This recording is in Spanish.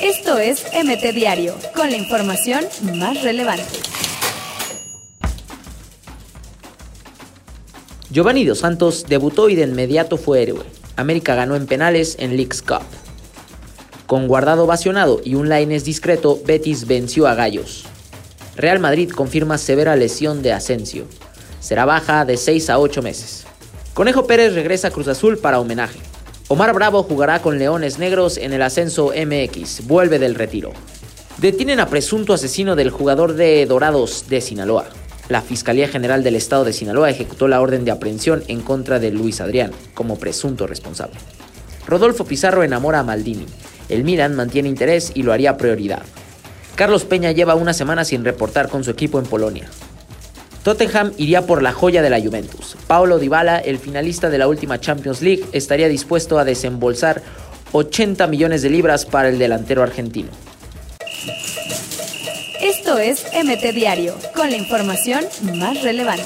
Esto es MT Diario, con la información más relevante. Giovanni Dos Santos debutó y de inmediato fue héroe. América ganó en penales en Leagues Cup. Con guardado ovacionado y un Laines discreto, Betis venció a Gallos. Real Madrid confirma severa lesión de Asensio. Será baja de 6 a 8 meses. Conejo Pérez regresa a Cruz Azul para homenaje. Omar Bravo jugará con Leones Negros en el ascenso MX, vuelve del retiro. Detienen a presunto asesino del jugador de Dorados de Sinaloa. La Fiscalía General del Estado de Sinaloa ejecutó la orden de aprehensión en contra de Luis Adrián como presunto responsable. Rodolfo Pizarro enamora a Maldini. El Milan mantiene interés y lo haría prioridad. Carlos Peña lleva una semana sin reportar con su equipo en Polonia. Tottenham iría por la joya de la Juventus. Paulo Dybala, el finalista de la última Champions League, estaría dispuesto a desembolsar 80 millones de libras para el delantero argentino. Esto es MT Diario, con la información más relevante.